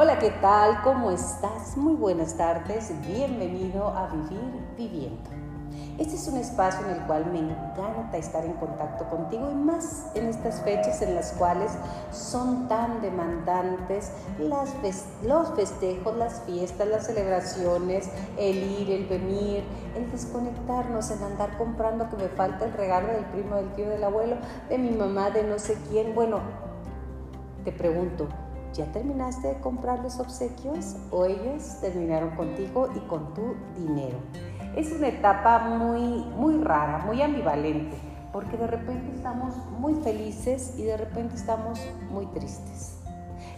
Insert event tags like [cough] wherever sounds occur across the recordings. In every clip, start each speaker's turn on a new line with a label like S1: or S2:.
S1: Hola, ¿qué tal? ¿Cómo estás? Muy buenas tardes. Bienvenido a Vivir Viviendo. Este es un espacio en el cual me encanta estar en contacto contigo y más en estas fechas en las cuales son tan demandantes los festejos, las fiestas, las celebraciones, el ir, el venir, el desconectarnos, el andar comprando que me falta el regalo del primo, del tío, del abuelo, de mi mamá, de no sé quién. Bueno, te pregunto, ¿ya terminaste de comprar los obsequios o ellos terminaron contigo y con tu dinero? Es una etapa muy, muy rara, muy ambivalente, porque de repente estamos muy felices y de repente estamos muy tristes.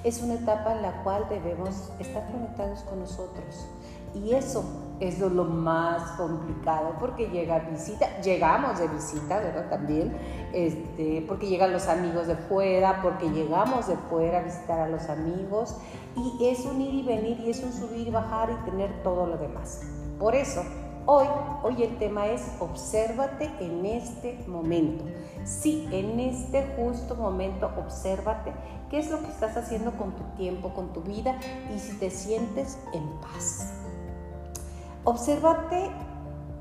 S1: Es una etapa en la cual debemos estar conectados con nosotros. Y eso es lo, más complicado porque llega visita, llegamos de visita, ¿verdad? También, este, porque llegan los amigos de fuera, porque llegamos de fuera a visitar a los amigos y es un ir y venir y es un subir y bajar y tener todo lo demás. Por eso Hoy, hoy el tema es obsérvate en este momento. Sí, en este justo momento, obsérvate qué es lo que estás haciendo con tu tiempo, con tu vida y si te sientes en paz. Obsérvate,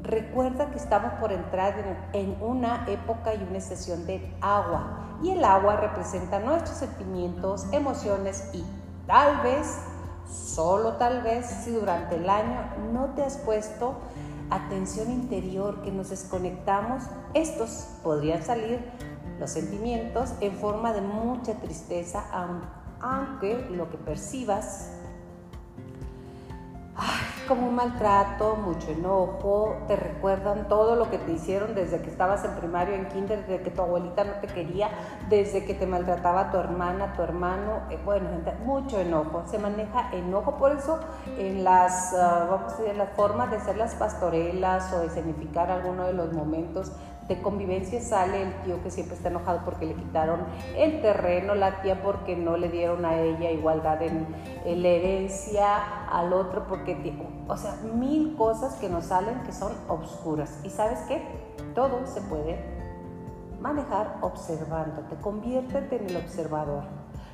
S1: recuerda que estamos por entrar en, en una época y una estación de agua y el agua representa nuestros sentimientos, emociones y tal vez, solo tal vez, si durante el año no te has puesto atención interior, que nos desconectamos, estos podrían salir los sentimientos en forma de mucha tristeza, aunque lo que percibas como un maltrato, mucho enojo, te recuerdan todo lo que te hicieron desde que estabas en primario, en kinder, desde que tu abuelita no te quería, desde que te maltrataba tu hermana, tu hermano, eh, bueno, mucho enojo, se maneja enojo, por eso en las, uh, vamos a decir, las formas de hacer las pastorelas o de significar alguno de los momentos de convivencia sale el tío que siempre está enojado porque le quitaron el terreno, la tía porque no le dieron a ella igualdad en, la herencia, al otro porque, o sea, mil cosas que nos salen que son obscuras. ¿Y sabes qué? Todo se puede manejar observándote, conviértete en el observador.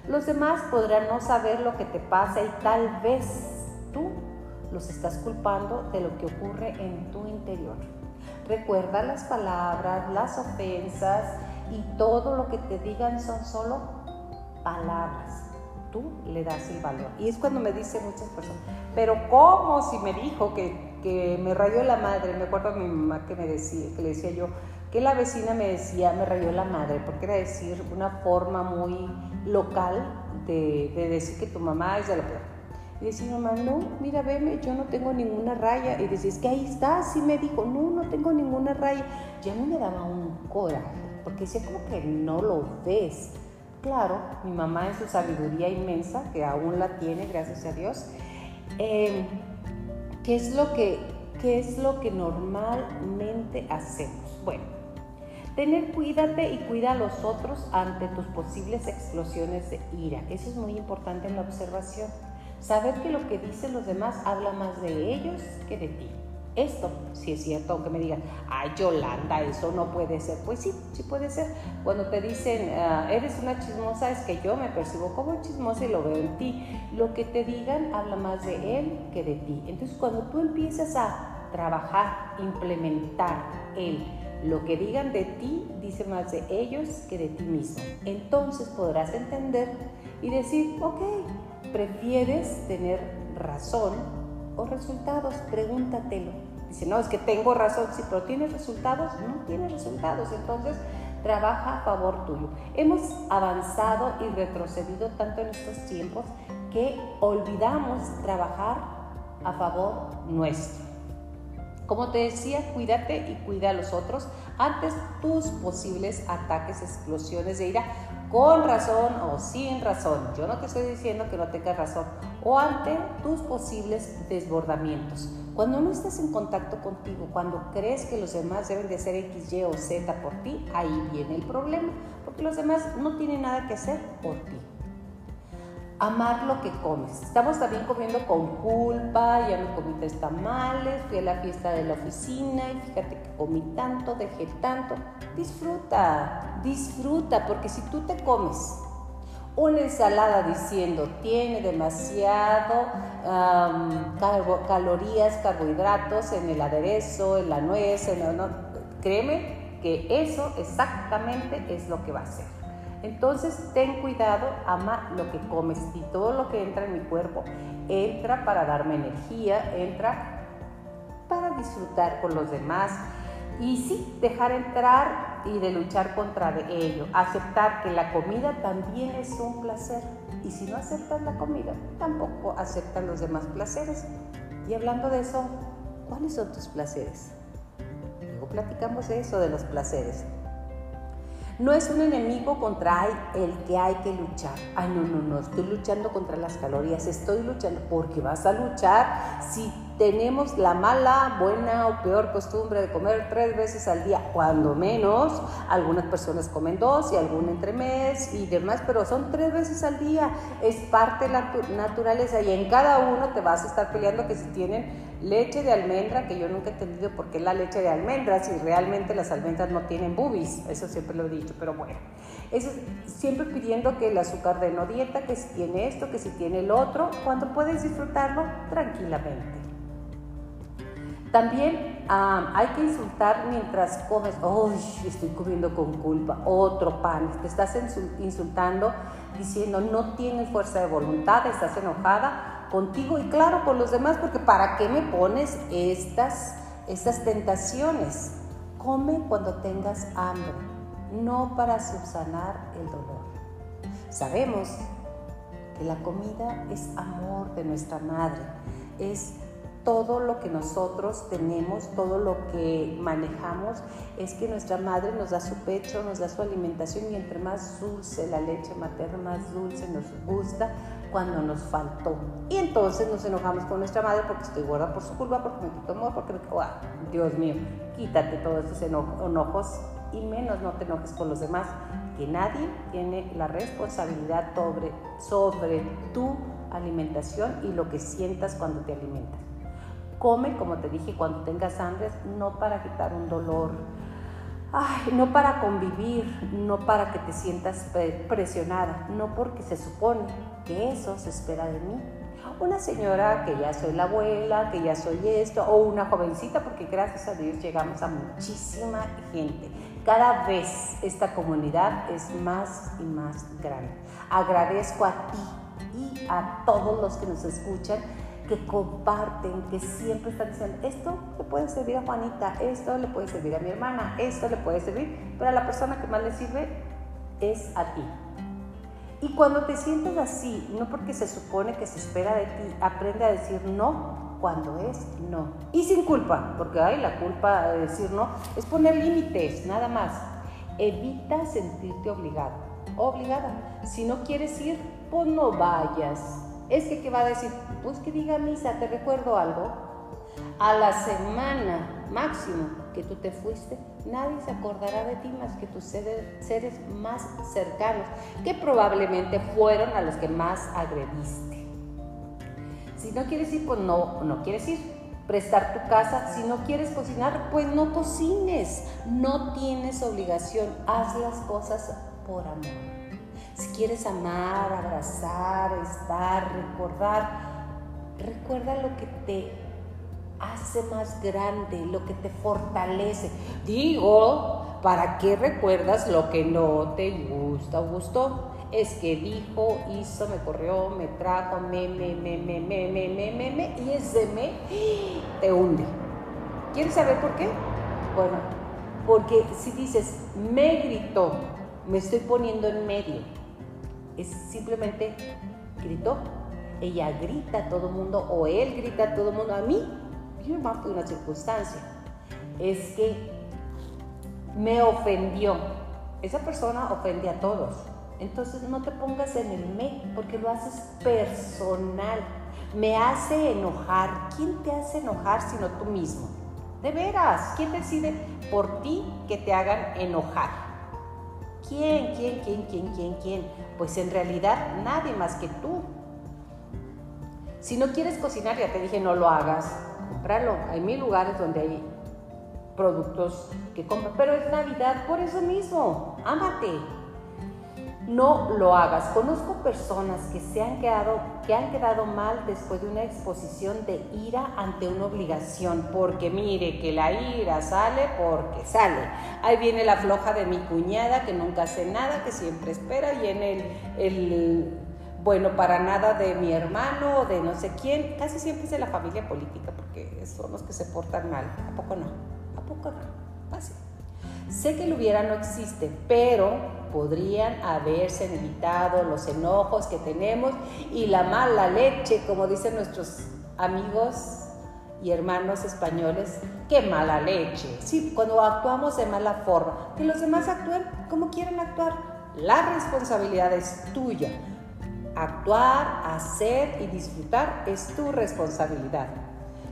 S1: Los demás podrán no saber lo que te pasa y tal vez tú los estás culpando de lo que ocurre en tu interior. Recuerda las palabras, las ofensas y todo lo que te digan son solo palabras. Tú le das el valor. Y es cuando me dicen muchas personas, pero ¿cómo si me dijo que, que me rayó la madre? Me acuerdo a mi mamá que me decía, que le decía yo, que la vecina me decía, me rayó la madre, porque era decir una forma muy local de, de decir que tu mamá es de la peor. Y decía, mamá, no, mira, veme, yo no tengo ninguna raya. Y decía, es que ahí está, sí me dijo, no, no tengo ninguna raya. Ya mí me daba un coraje, porque decía, como que no lo ves. Claro, mi mamá en su sabiduría inmensa, que aún la tiene, gracias a Dios, em, ¿qué, es lo que, ¿qué es lo que normalmente hacemos? Bueno, Tener cuídate y cuida a los otros ante tus posibles explosiones de ira. Eso es muy importante en la observación. Saber que lo que dicen los demás habla más de ellos que de ti. Esto sí es cierto, aunque me digan, ay Yolanda, eso no puede ser. Pues sí, sí puede ser. Cuando te dicen, ah, eres una chismosa, es que yo me percibo como chismosa y lo veo en ti. Lo que te digan habla más de él que de ti. Entonces cuando tú empiezas a trabajar, implementar él, lo que digan de ti dice más de ellos que de ti mismo. Entonces podrás entender y decir, ok, ¿Prefieres tener razón o resultados? Pregúntatelo. Dice, no, es que tengo razón, sí, pero ¿tienes resultados? No tienes resultados, entonces trabaja a favor tuyo. Hemos avanzado y retrocedido tanto en estos tiempos que olvidamos trabajar a favor nuestro. Como te decía, cuídate y cuida a los otros antes tus posibles ataques, explosiones de ira con razón o sin razón. Yo no te estoy diciendo que no tengas razón. O ante tus posibles desbordamientos. Cuando no estás en contacto contigo, cuando crees que los demás deben de hacer X, Y o Z por ti, ahí viene el problema. Porque los demás no tienen nada que hacer por ti amar lo que comes. Estamos también comiendo con culpa, ya me comí tres tamales, fui a la fiesta de la oficina y fíjate que comí tanto, dejé tanto. Disfruta, disfruta, porque si tú te comes una ensalada diciendo tiene demasiado calorías, carbohidratos en el aderezo, en la nuez, en créeme que eso exactamente es lo que va a hacer. Entonces ten cuidado, ama lo que comes y todo lo que entra en mi cuerpo entra para darme energía, entra para disfrutar con los demás y sí, dejar entrar y de luchar contra ello, aceptar que la comida también es un placer y si no aceptas la comida, tampoco aceptan los demás placeres. Y hablando de eso, ¿cuáles son tus placeres? Luego platicamos de eso, de los placeres. No es un enemigo contra el que hay que luchar. Ay, no, no, no, estoy luchando contra las calorías, estoy luchando porque vas a luchar si tenemos la mala, buena o peor costumbre de comer tres veces al día, cuando menos. Algunas personas comen dos y alguna entre mes y demás, pero son tres veces al día. Es parte de la naturaleza y en cada uno te vas a estar peleando que si tienen leche de almendra, que yo nunca he entendido por qué la leche de almendra, si realmente las almendras no tienen boobies, eso siempre lo he dicho, pero bueno. Eso, siempre pidiendo que el azúcar de no dieta, que si tiene esto, que si tiene el otro, cuando puedes disfrutarlo tranquilamente. También hay que insultar mientras comes. ¡Uy! Estoy comiendo con culpa. Otro pan. Te estás insultando diciendo no tienes fuerza de voluntad, estás enojada contigo y claro con los demás, porque ¿para qué me pones estas, estas tentaciones? Come cuando tengas hambre, no para subsanar el dolor. Sabemos que la comida es amor de nuestra madre, es todo lo que nosotros tenemos, todo lo que manejamos, es que nuestra madre nos da su pecho, nos da su alimentación y entre más dulce la leche materna, más dulce nos gusta cuando nos faltó. Y entonces nos enojamos con nuestra madre porque estoy gorda por su culpa, porque me quitó amor, porque me... Oh, Dios mío, quítate todos esos enojos y menos no te enojes con los demás, que nadie tiene la responsabilidad sobre, sobre tu alimentación y lo que sientas cuando te alimentas. Come, como te dije, cuando tengas hambre, no para quitar un dolor, no para convivir, no para que te sientas presionada, no porque se supone que eso se espera de mí. Una señora que ya soy la abuela, que ya soy esto, o una jovencita, porque gracias a Dios llegamos a muchísima gente. Cada vez esta comunidad es más y más grande. Agradezco a ti y a todos los que nos escuchan que comparten, que siempre están diciendo, esto le puede servir a Juanita, esto le puede servir a mi hermana, esto le puede servir, pero a la persona que más le sirve es a ti. Y cuando te sientes así, no porque se supone que se espera de ti, aprende a decir no cuando es no. Y sin culpa, porque hay la culpa de decir no es poner límites, nada más. Evita sentirte obligado, obligada. Si no quieres ir, pues no vayas es que, ¿qué va a decir? Pues que diga misa, te recuerdo algo. A la semana máximo que tú te fuiste, nadie se acordará de ti más que tus seres más cercanos, que probablemente fueron a los que más agrediste. Si no quieres ir, pues no, no quieres ir. Prestar tu casa, si no quieres cocinar, pues no cocines. No tienes obligación, haz las cosas por amor. Si quieres amar, abrazar, estar, recordar, recuerda lo que te hace más grande, lo que te fortalece. Digo, ¿para qué recuerdas lo que no te gusta o gustó? Es que dijo, hizo, me corrió, me trajo, me, me, me, me, me, me, me, me, me, y ese me te hunde. ¿Quieres saber por qué? Bueno, porque si dices, me gritó, me estoy poniendo en medio es simplemente gritó. Ella grita a todo mundo o él grita a todo mundo. A mí, yo más fue una circunstancia. Es que me ofendió. Esa persona ofende a todos. Entonces no te pongas en el me porque lo haces personal. Me hace enojar. ¿Quién te hace enojar sino tú mismo? De veras, ¿quién decide por ti que te hagan enojar? ¿Quién, quién, quién, quién, quién, quién? Pues en realidad nadie más que tú. Si no quieres cocinar, ya te dije, no lo hagas, comprarlo. Hay mil lugares donde hay productos que compran, pero es Navidad, por eso mismo, ámate. No lo hagas. Conozco personas que se han quedado, que han quedado mal después de una exposición de ira ante una obligación, porque mire que la ira sale porque sale. Ahí viene la floja de mi cuñada que nunca hace nada, que siempre espera, y en el, el bueno, para nada de mi hermano o de no sé quién, casi siempre es de la familia política, porque son los que se portan mal. ¿A poco no? ¿A poco no? Así. Sé que el hubiera no existe, pero podrían haberse evitado los enojos que tenemos y la mala leche, como dicen nuestros amigos y hermanos españoles, qué mala leche. Sí, cuando actuamos de mala forma, que los demás actúen como quieren actuar. La responsabilidad es tuya. Actuar, hacer y disfrutar es tu responsabilidad.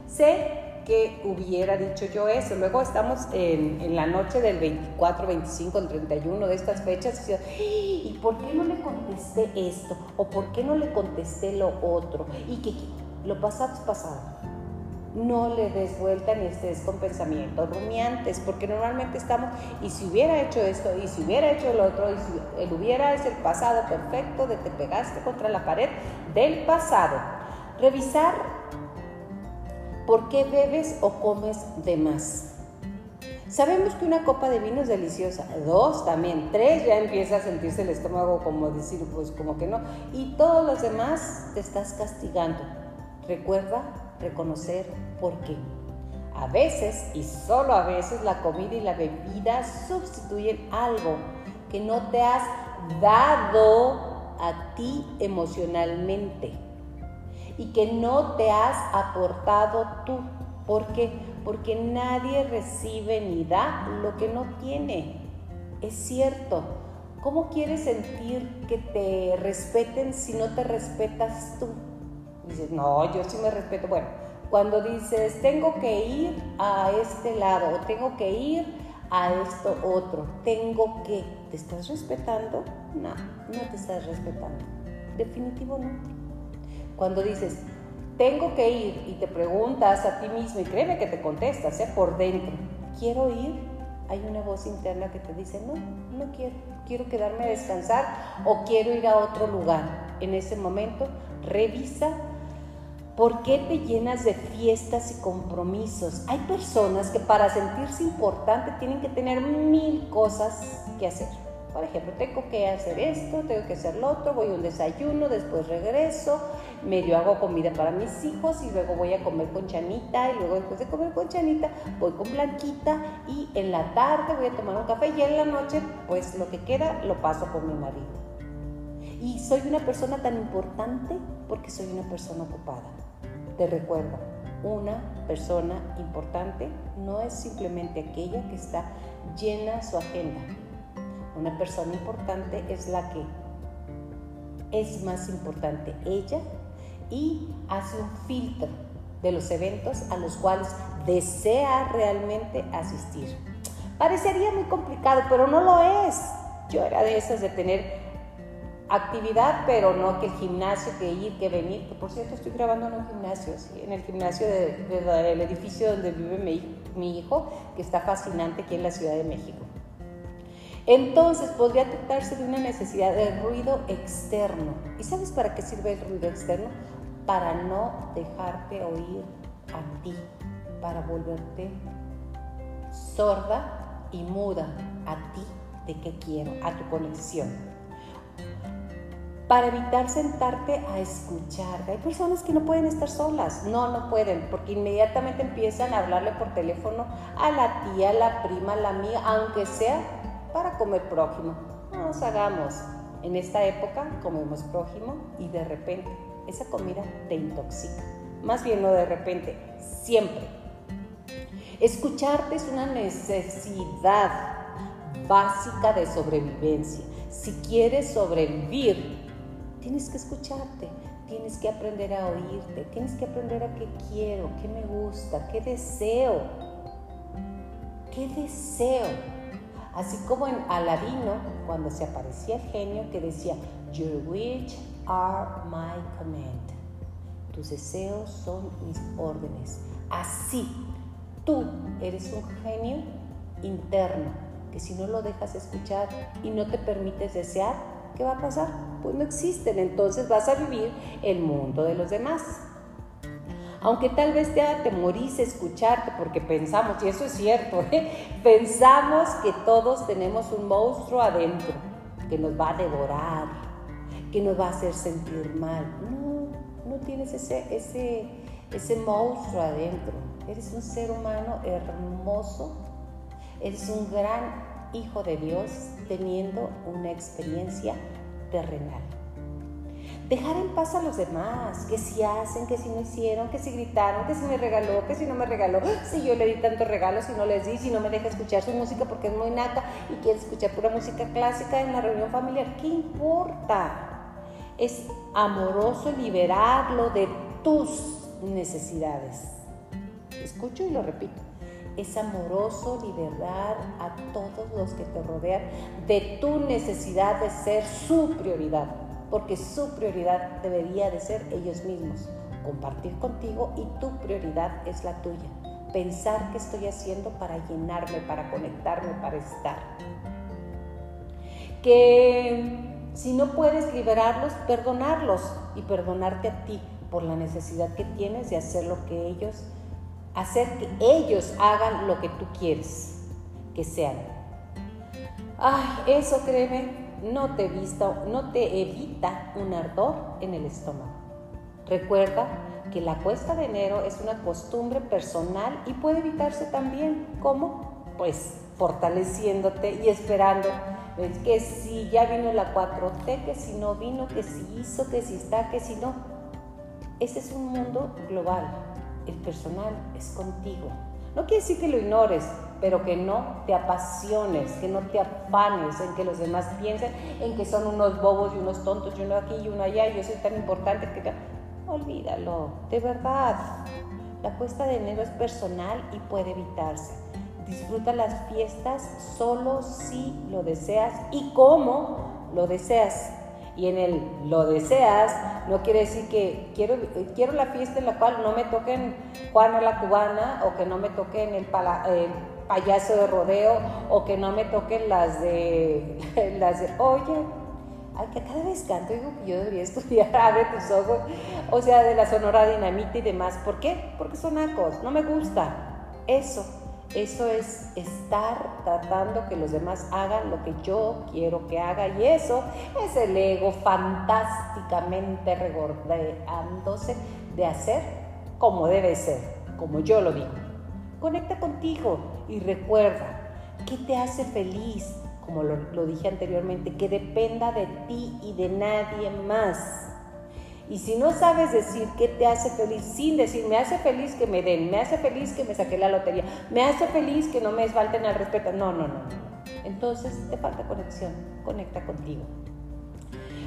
S1: Sé que hubiera dicho yo eso. Luego estamos en, la noche del 24, 25, 31 de estas fechas y, ¿y por qué no le contesté esto? ¿O por qué no le contesté lo otro? Y que, lo pasado es pasado. No le des vuelta ni estés con pensamientos rumiantes, porque normalmente estamos, y si hubiera hecho esto, y si hubiera hecho lo otro, y si el hubiera es el pasado perfecto de te pegaste contra la pared del pasado. Revisar ¿Por qué bebes o comes de más? Sabemos que una copa de vino es deliciosa, dos también, tres ya empieza a sentirse el estómago como decir, pues como que no, y todos los demás te estás castigando. Recuerda reconocer por qué. A veces, y solo a veces, la comida y la bebida sustituyen algo que no te has dado a ti emocionalmente y que no te has aportado tú. ¿Por qué? Porque nadie recibe ni da lo que no tiene. Es cierto. ¿Cómo quieres sentir que te respeten si no te respetas tú? Dices, no, yo sí me respeto. Bueno, cuando dices, tengo que ir a este lado o tengo que ir a esto otro, tengo que, ¿te estás respetando? No, no te estás respetando. Definitivo no. Cuando dices, tengo que ir y te preguntas a ti mismo, y créeme que te contestas ¿eh? por dentro, quiero ir, hay una voz interna que te dice, no, no quiero, quiero quedarme a descansar o quiero ir a otro lugar. En ese momento, revisa por qué te llenas de fiestas y compromisos. Hay personas que para sentirse importante tienen que tener mil cosas que hacer. Por ejemplo, tengo que hacer esto, tengo que hacer lo otro, voy a un desayuno, después regreso, medio hago comida para mis hijos y luego voy a comer con Chanita y luego después de comer con Chanita voy con Blanquita y en la tarde voy a tomar un café y en la noche pues lo que queda lo paso con mi marido. Y soy una persona tan importante porque soy una persona ocupada. Te recuerdo, una persona importante no es simplemente aquella que está llena su agenda una persona importante es la que es más importante ella y hace un filtro de los eventos a los cuales desea realmente asistir. Parecería muy complicado, pero no lo es. Yo era de esas de tener actividad, pero no que el gimnasio, que ir, que venir. Que por cierto, estoy grabando en un gimnasio, en el gimnasio del edificio donde vive mi, mi hijo, que está fascinante aquí en la Ciudad de México. Entonces podría tratarse de una necesidad de ruido externo. ¿Y sabes para qué sirve el ruido externo? Para no dejarte oír a ti, para volverte sorda y muda a ti de qué quiero, a tu conexión. Para evitar sentarte a escuchar. Hay personas que no pueden estar solas. No, no pueden, porque inmediatamente empiezan a hablarle por teléfono a la tía, a la prima, a la amiga, aunque sea para comer prójimo. No nos hagamos. En esta época comemos prójimo y de repente esa comida te intoxica. Más bien no de repente, siempre. Escucharte es una necesidad básica de sobrevivencia. Si quieres sobrevivir, tienes que escucharte, tienes que aprender a oírte, tienes que aprender a qué quiero, qué me gusta, qué deseo. ¿Qué deseo? Así como en Aladino, cuando se aparecía el genio que decía, Your wish are my command. Tus deseos son mis órdenes. Así, tú eres un genio interno que si no lo dejas escuchar y no te permites desear, ¿qué va a pasar? Pues no existen, entonces vas a vivir el mundo de los demás. Aunque tal vez te atemorice escucharte porque pensamos, y eso es cierto, ¿eh? pensamos que todos tenemos un monstruo adentro que nos va a devorar, que nos va a hacer sentir mal. No, no tienes ese, ese, ese monstruo adentro. Eres un ser humano hermoso, eres un gran hijo de Dios teniendo una experiencia terrenal. Dejar en paz a los demás, que si hacen, que si no hicieron, que si gritaron, que si me regaló, que si no me regaló, si yo le di tantos regalos, si no les di, si no me deja escuchar su música porque es muy nata y quiere escuchar pura música clásica en la reunión familiar. ¿Qué importa? Es amoroso liberarlo de tus necesidades. Escucho y lo repito es amoroso liberar a todos los que te rodean de tu necesidad de ser su prioridad, porque su prioridad debería de ser ellos mismos, compartir contigo y tu prioridad es la tuya. Pensar qué estoy haciendo para llenarme, para conectarme, para estar. Que si no puedes liberarlos, perdonarlos y perdonarte a ti por la necesidad que tienes de hacer lo que ellos hacer que ellos hagan lo que tú quieres que sean. Ay, eso créeme, no te, vista, no te evita un ardor en el estómago. Recuerda que la cuesta de enero es una costumbre personal y puede evitarse también. ¿Cómo? Pues fortaleciéndote y esperando que si ya vino la 4T, que si no vino, que si hizo, que si está, que si no. Ese es un mundo global el personal es contigo. No quiere decir que lo ignores, pero que no te apasiones, que no te afanes en que los demás piensen en que son unos bobos y unos tontos y uno aquí y uno allá y yo soy tan importante que... Olvídalo, de verdad. La cuesta de enero es personal y puede evitarse. Disfruta las fiestas solo si lo deseas y como lo deseas y en el lo deseas, no quiere decir que quiero, quiero la fiesta en la cual no me toquen Juana la cubana o que no me toquen el, payaso de rodeo o que no me toquen las de, [laughs] las de, oye, ay, que cada vez canto, digo que yo debería [laughs] estudiar, abre tus ojos, o sea, de la sonora dinamita y demás. ¿Por qué? Porque son acos, no me gusta. Eso eso es estar tratando que los demás hagan lo que yo quiero que haga y eso es el ego fantásticamente regordeándose de hacer como debe ser, como yo lo digo. Conecta contigo y recuerda qué te hace feliz, como lo dije anteriormente, que dependa de ti y de nadie más. Y si no sabes decir qué te hace feliz, sin decir, me hace feliz que me den, me hace feliz que me saqué la lotería, me hace feliz que no me falten al respeto, no, no, no. Entonces te falta conexión, conecta contigo.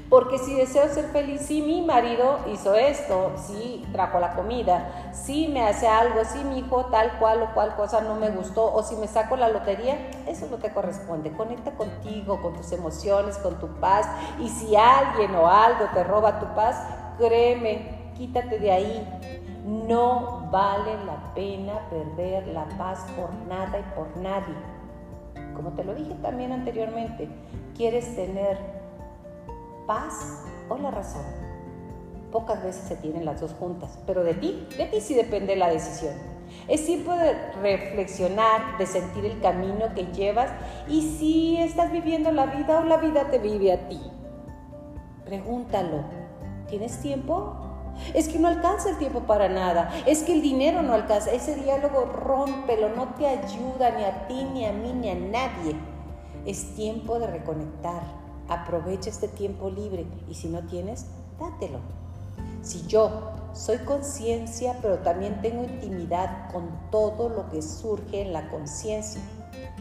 S1: Porque si deseo ser feliz, si mi marido hizo esto, si trajo la comida, si me hace algo, si mi hijo tal cual o cual cosa no me gustó, o si me saco la lotería, eso no te corresponde. Conecta contigo, con tus emociones, con tu paz. Y si alguien o algo te roba tu paz, Créeme, quítate de ahí. No vale la pena perder la paz por nada y por nadie. Como te lo dije también anteriormente, ¿quieres tener paz o la razón? Pocas veces se tienen las dos juntas, pero de ti, de ti sí depende la decisión. Es tiempo de reflexionar, de sentir el camino que llevas y si estás viviendo la vida o la vida te vive a ti. Pregúntalo, ¿Tienes tiempo? Es que no alcanza el tiempo para nada. Es que el dinero no alcanza. Ese diálogo rómpelo, no te ayuda ni a ti, ni a mí, ni a nadie. Es tiempo de reconectar. Aprovecha este tiempo libre y si no tienes, dátelo. Si yo soy conciencia, pero también tengo intimidad con todo lo que surge en la conciencia.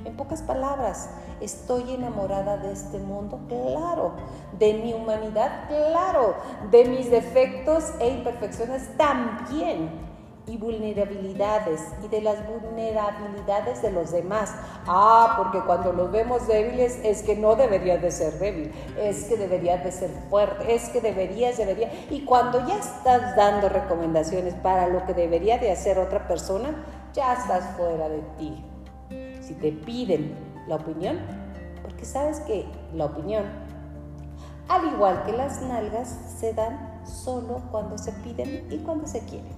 S1: En pocas palabras, ¿Estoy enamorada de este mundo? Claro. ¿De mi humanidad? Claro. ¿De mis defectos e imperfecciones? También y vulnerabilidades y de las vulnerabilidades de los demás. Ah, porque cuando los vemos débiles es que no deberías de ser débil, es que deberías de ser fuerte, es que deberías, debería. Y cuando ya estás dando recomendaciones para lo que debería de hacer otra persona, ya estás fuera de ti. Si te piden la opinión, porque sabes que la opinión Al igual que las nalgas se dan solo cuando se piden y cuando se quieren.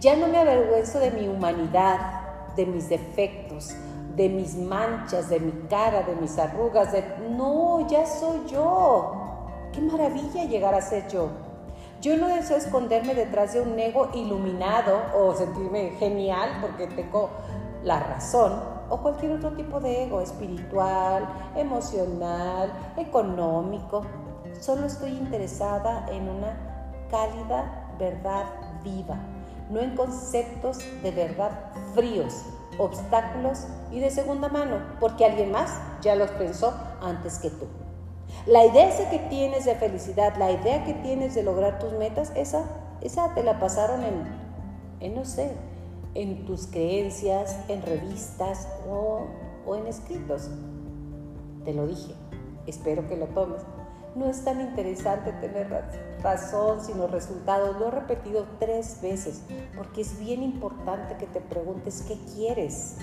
S1: Ya no me avergüenzo de mi humanidad, de mis defectos, de mis manchas, de mi cara, de mis arrugas, de... No, ya soy yo. Qué maravilla llegar a ser yo. Yo no deseo esconderme detrás de un ego iluminado o sentirme genial porque tengo la razón o cualquier otro tipo de ego espiritual, emocional, económico. Solo estoy interesada en una cálida verdad viva, no en conceptos de verdad fríos, obstáculos y de segunda mano, porque alguien más ya los pensó antes que tú. La idea esa que tienes de felicidad, la idea que tienes de lograr tus metas, esa, esa te la pasaron en, en no sé, en tus creencias, en revistas o, en escritos. Te lo dije, espero que lo tomes. No es tan interesante tener razón, sino resultados. Lo he repetido tres veces porque es bien importante que te preguntes qué quieres.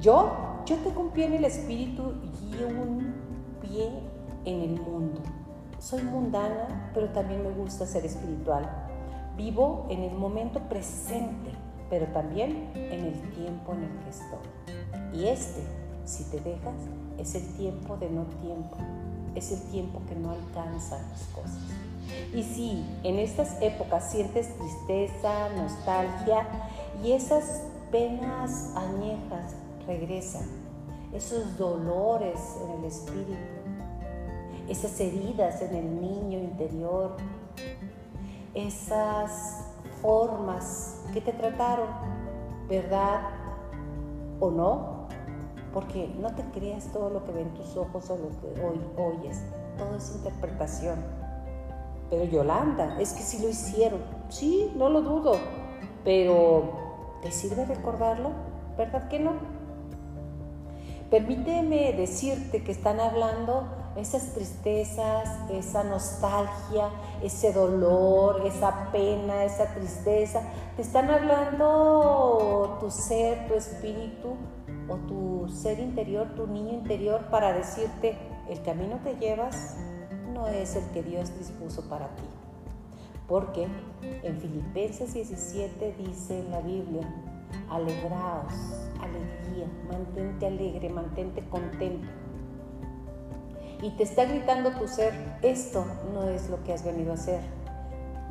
S1: Yo, yo tengo un en el espíritu y un pie en el mundo. Soy mundana, pero también me gusta ser espiritual. Vivo en el momento presente, pero también en el tiempo en el que estoy. Y este, si te dejas, es el tiempo de no tiempo es el tiempo que no alcanza las cosas. Y si en estas épocas sientes tristeza, nostalgia y esas penas añejas regresan, esos dolores en el espíritu, esas heridas en el niño interior, esas formas que te trataron, ¿verdad o no? porque no te creas todo lo que ven tus ojos o lo que hoy oyes, todo es interpretación. Pero Yolanda, es que sí lo hicieron, sí, no lo dudo, pero ¿te sirve recordarlo? ¿Verdad que no? Permíteme decirte que están hablando esas tristezas, esa nostalgia, ese dolor, esa pena, esa tristeza. Te están hablando tu ser, tu espíritu, o tu ser interior, tu niño interior, para decirte, el camino que llevas no es el que Dios dispuso para ti. Porque en Filipenses 17 dice en la Biblia, alegraos, alegría, mantente alegre, mantente contento. Y te está gritando tu ser, esto no es lo que has venido a hacer.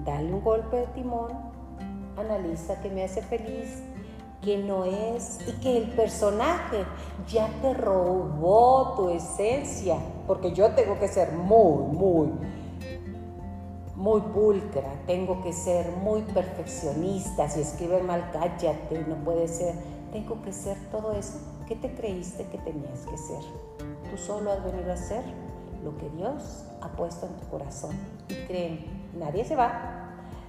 S1: Dale un golpe de timón, analiza qué me hace feliz, que no es y que el personaje ya te robó tu esencia, porque yo tengo que ser muy, muy, muy pulcra, tengo que ser muy perfeccionista, si escribe mal, cállate, no puede ser, tengo que ser todo eso. ¿Qué te creíste que tenías que ser? Tú solo has venido a ser lo que Dios ha puesto en tu corazón. Y creen, nadie se va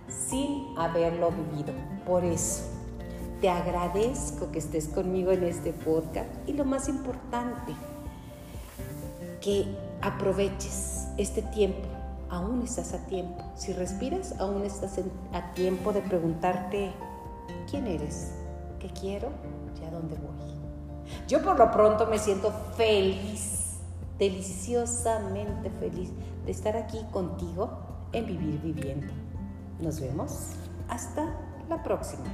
S1: sin haberlo vivido. Por eso te agradezco que estés conmigo en este podcast y lo más importante, que aproveches este tiempo. Aún estás a tiempo. Si respiras, aún estás a tiempo de preguntarte quién eres, qué quiero y a dónde voy. Yo por lo pronto me siento feliz, deliciosamente feliz de estar aquí contigo en Vivir Viviendo. Nos vemos hasta la próxima.